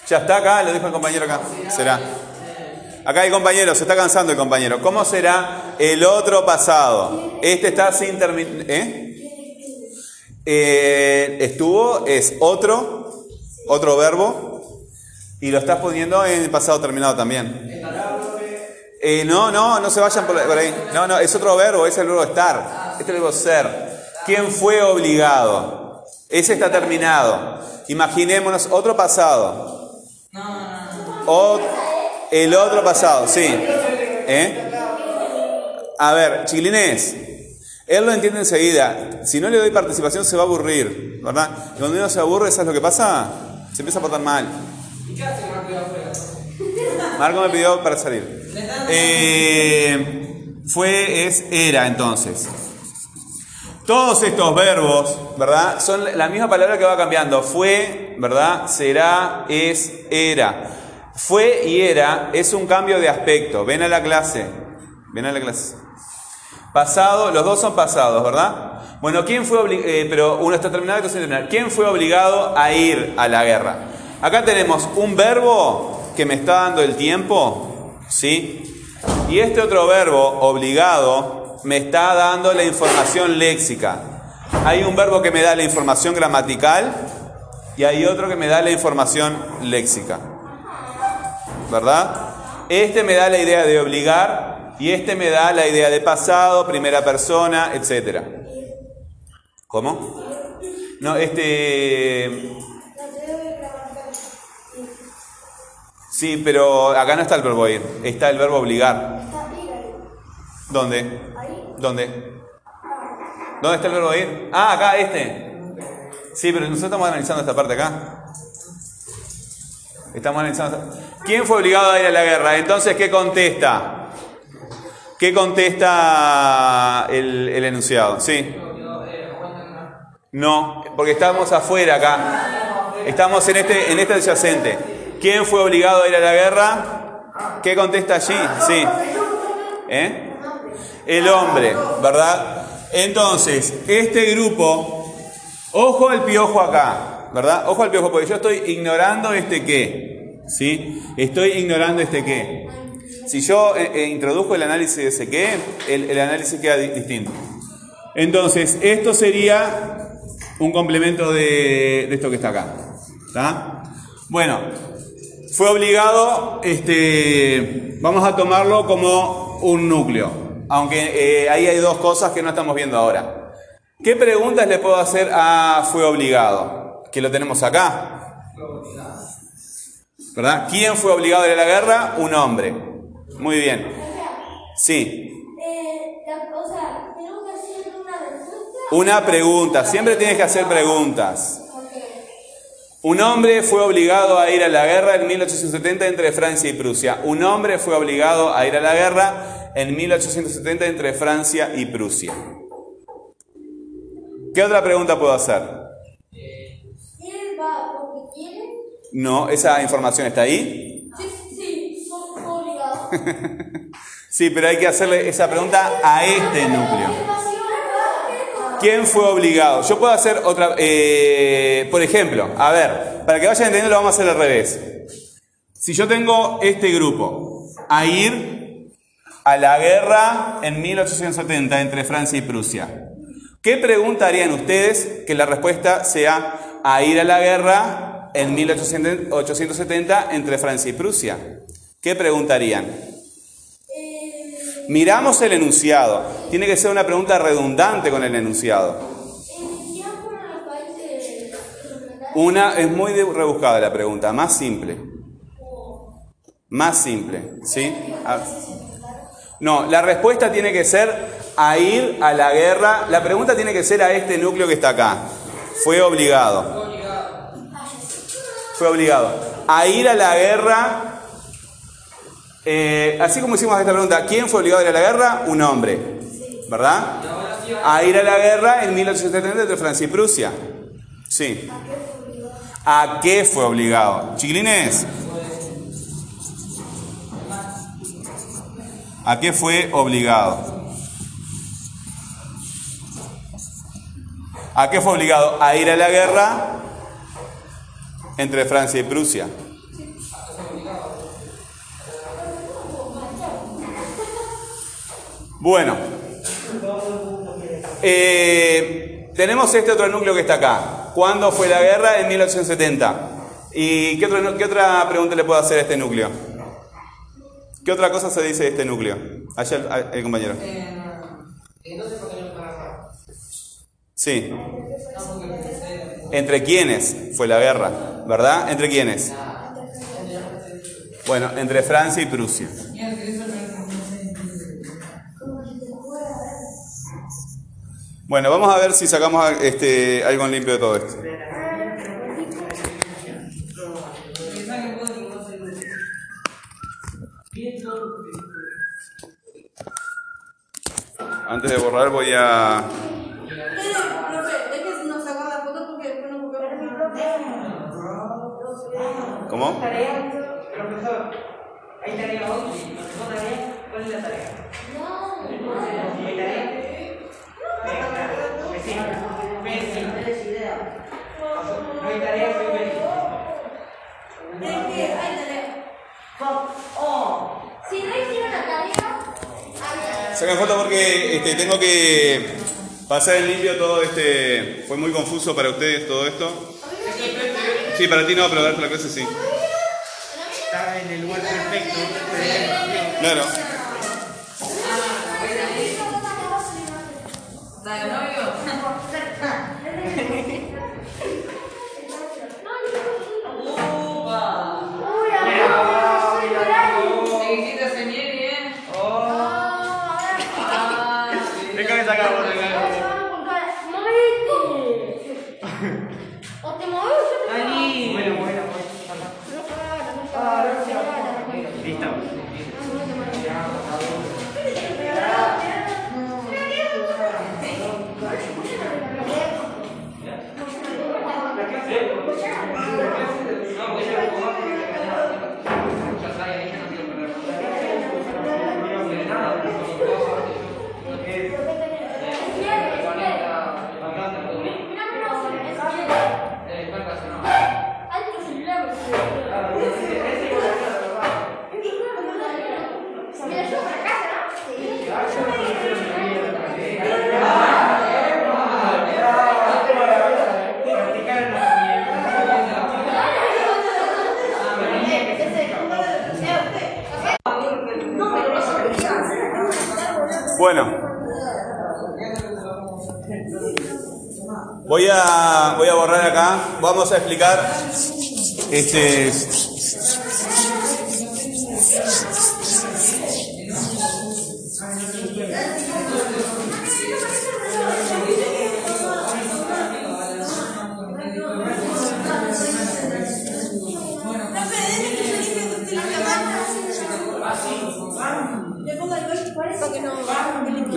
Ya está acá, lo dijo el compañero acá. Será. Acá hay compañero, se está cansando el compañero. ¿Cómo será el otro pasado? Este está sin terminar. ¿Eh? Eh, estuvo, es otro, otro verbo, y lo estás poniendo en el pasado terminado también. Eh, no, no, no se vayan por, ahí. No, no, es otro verbo, es el verbo estar. Este es el verbo ser. ¿Quién fue obligado? Ese está terminado. Imaginémonos otro pasado. El otro pasado, sí. ¿Eh? A ver, chiquilines, él lo entiende enseguida. Si no le doy participación se va a aburrir, ¿verdad? Y cuando uno se aburre, ¿sabes lo que pasa? Se empieza a portar mal. ¿Y qué hace Marco de afuera? Marco me pidió para salir. Eh, fue, es, era entonces. Todos estos verbos, ¿verdad? Son la misma palabra que va cambiando. Fue, ¿verdad? Será, es, era. Fue y era es un cambio de aspecto. Ven a la clase. Ven a la clase. Pasado, los dos son pasados, ¿verdad? Bueno, ¿quién fue obligado? pero uno está terminado otro. ¿Quién fue obligado a ir a la guerra? Acá tenemos un verbo que me está dando el tiempo, ¿sí? Y este otro verbo, obligado, me está dando la información léxica. Hay un verbo que me da la información gramatical y hay otro que me da la información léxica. ¿Verdad? Este me da la idea de obligar y este me da la idea de pasado, primera persona, etc. ¿Cómo? No, este... Sí, pero acá no está el verbo ir, está el verbo obligar. ¿Dónde? ¿Dónde? ¿Dónde está el verbo ir? Ah, acá, este. Sí, pero nosotros estamos analizando esta parte acá. Estamos analizando. ¿Quién fue obligado a ir a la guerra? Entonces, ¿qué contesta? ¿Qué contesta el, enunciado? Sí. No, porque estamos afuera acá. Estamos en este, en este adyacente. ¿Quién fue obligado a ir a la guerra? ¿Qué contesta allí? Sí. ¿Eh? El hombre, ¿verdad? Entonces, este grupo, ojo al piojo acá, ¿verdad? Ojo al piojo, porque yo estoy ignorando este qué, ¿sí? Estoy ignorando este qué. Si yo eh, eh, introduzco el análisis de ese qué, el, el análisis queda di- distinto. Entonces, esto sería un complemento de, esto que está acá. Bueno, fue obligado, este, vamos a tomarlo como un núcleo. Aunque eh, ahí hay dos cosas que no estamos viendo ahora. ¿Qué preguntas le puedo hacer a fue obligado? Que lo tenemos acá. ¿Verdad? ¿Quién fue obligado a ir a la guerra? Un hombre. Muy bien. Sí. Eh, una pregunta. Siempre tienes que hacer preguntas. Un hombre fue obligado a ir a la guerra en 1870 entre Francia y Prusia. Un hombre fue obligado a ir a la guerra en 1870 entre Francia y Prusia. ¿Qué otra pregunta puedo hacer? ¿Él va porque quiere? No, esa información está ahí. Sí, sí, fue fue obligado. Sí, pero hay que hacerle esa pregunta a este núcleo. ¿Quién fue obligado? Yo puedo hacer otra, eh, por ejemplo, a ver, para que vayan entendiendo lo vamos a hacer al revés. Si yo tengo este grupo a ir a la guerra en 1870 entre Francia y Prusia, ¿qué pregunta harían ustedes que la respuesta sea a ir a la guerra en 1870 entre Francia y Prusia? ¿Qué preguntarían? Miramos el enunciado. Tiene que ser una pregunta redundante con el enunciado. Una es muy rebuscada la pregunta, más simple. Más simple, ¿sí? A- No, la respuesta tiene que ser a ir a la guerra. La pregunta tiene que ser a este núcleo que está acá. Fue obligado. Fue obligado. A ir a la guerra Eh, así como hicimos esta pregunta, ¿quién fue obligado a ir a la guerra? Un hombre, ¿verdad? A ir a la guerra en 1870 entre Francia y Prusia. Sí. ¿A qué fue obligado? Chiquilines. ¿A qué fue obligado? ¿A qué fue obligado? A ir a la guerra entre Francia y Prusia. Bueno, eh, tenemos este otro núcleo que está acá. ¿Cuándo fue la guerra? En 1870. ¿Y qué, otro- qué otra pregunta le puedo hacer a este núcleo? ¿Qué otra cosa se dice de este núcleo? Allá el, el compañero. Eh, entonces, ¿por qué no para Sí. ¿Entre quiénes fue la guerra? ¿Verdad? ¿Entre quiénes? Bueno, entre Francia y Prusia. Bueno, vamos a ver si sacamos este, algo en limpio de todo esto. Antes de borrar voy a... Pero, profe, es que nos sacó la foto porque después no volvió a ¿Cómo? Tarea, profesor. Hay tarea hoy. ¿No tarea? ¿Cuál es la tarea? ¿Hay No hay tarea, soy hay tarea. Si no hicieron la tarea, Sacan foto porque este, tengo que pasar en limpio todo este... Fue muy confuso para ustedes todo esto. Sí, para ti no, pero darte la clase sí. Está en el lugar perfecto. Claro. Bueno. Voy a, voy a borrar acá. Vamos a explicar. Este.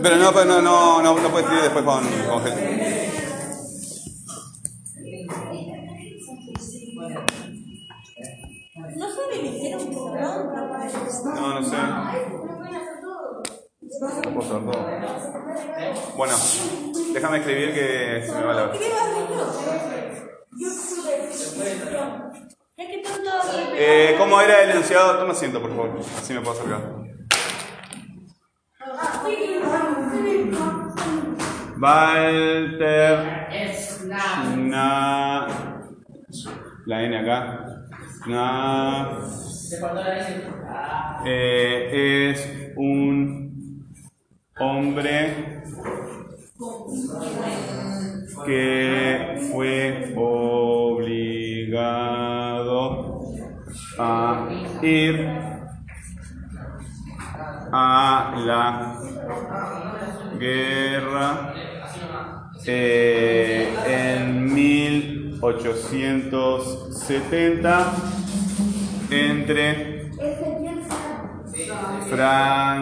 Pero no, pero no, no, no, no puedes escribir después con, con gente. No saben, me hicieron un programa para. No, no sé. No puedo saber todo. Bueno, déjame escribir que se me va la ¿Qué vas a Es que tanto. Eh, ¿Cómo era el enunciado? Toma asiento, por favor. Así me puedo acercar. Walter. La N acá. Na. Eh, es un hombre que fue obligado a ir a la guerra eh, en 1870 entre Fran